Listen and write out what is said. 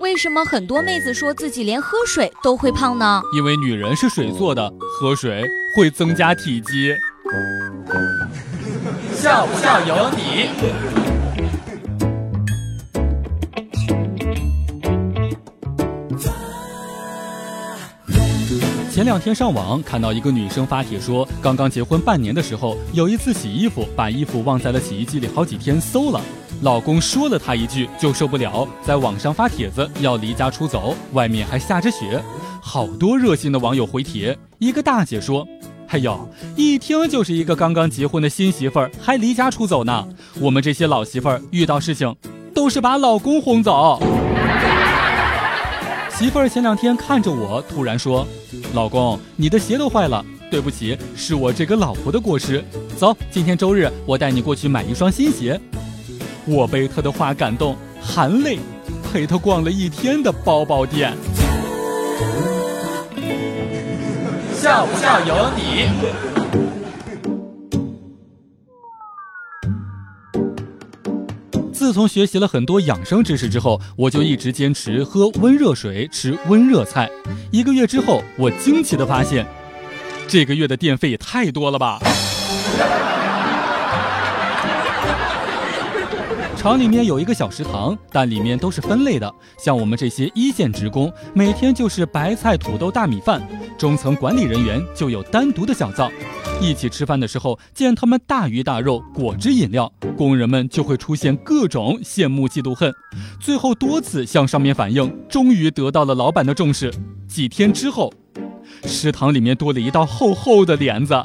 为什么很多妹子说自己连喝水都会胖呢？因为女人是水做的，喝水会增加体积。笑不笑由你。前两天上网看到一个女生发帖说，刚刚结婚半年的时候，有一次洗衣服，把衣服忘在了洗衣机里，好几天馊了。老公说了她一句就受不了，在网上发帖子要离家出走，外面还下着雪。好多热心的网友回帖，一个大姐说：“哎呦，一听就是一个刚刚结婚的新媳妇儿，还离家出走呢。我们这些老媳妇儿遇到事情，都是把老公轰走。”媳妇儿前两天看着我，突然说：“老公，你的鞋都坏了，对不起，是我这个老婆的过失。走，今天周日，我带你过去买一双新鞋。”我被他的话感动，含泪陪他逛了一天的包包店。笑不笑由你。自从学习了很多养生知识之后，我就一直坚持喝温热水，吃温热菜。一个月之后，我惊奇的发现，这个月的电费也太多了吧！厂里面有一个小食堂，但里面都是分类的。像我们这些一线职工，每天就是白菜、土豆、大米饭；中层管理人员就有单独的小灶。一起吃饭的时候，见他们大鱼大肉、果汁饮料，工人们就会出现各种羡慕、嫉妒、恨。最后多次向上面反映，终于得到了老板的重视。几天之后，食堂里面多了一道厚厚的帘子。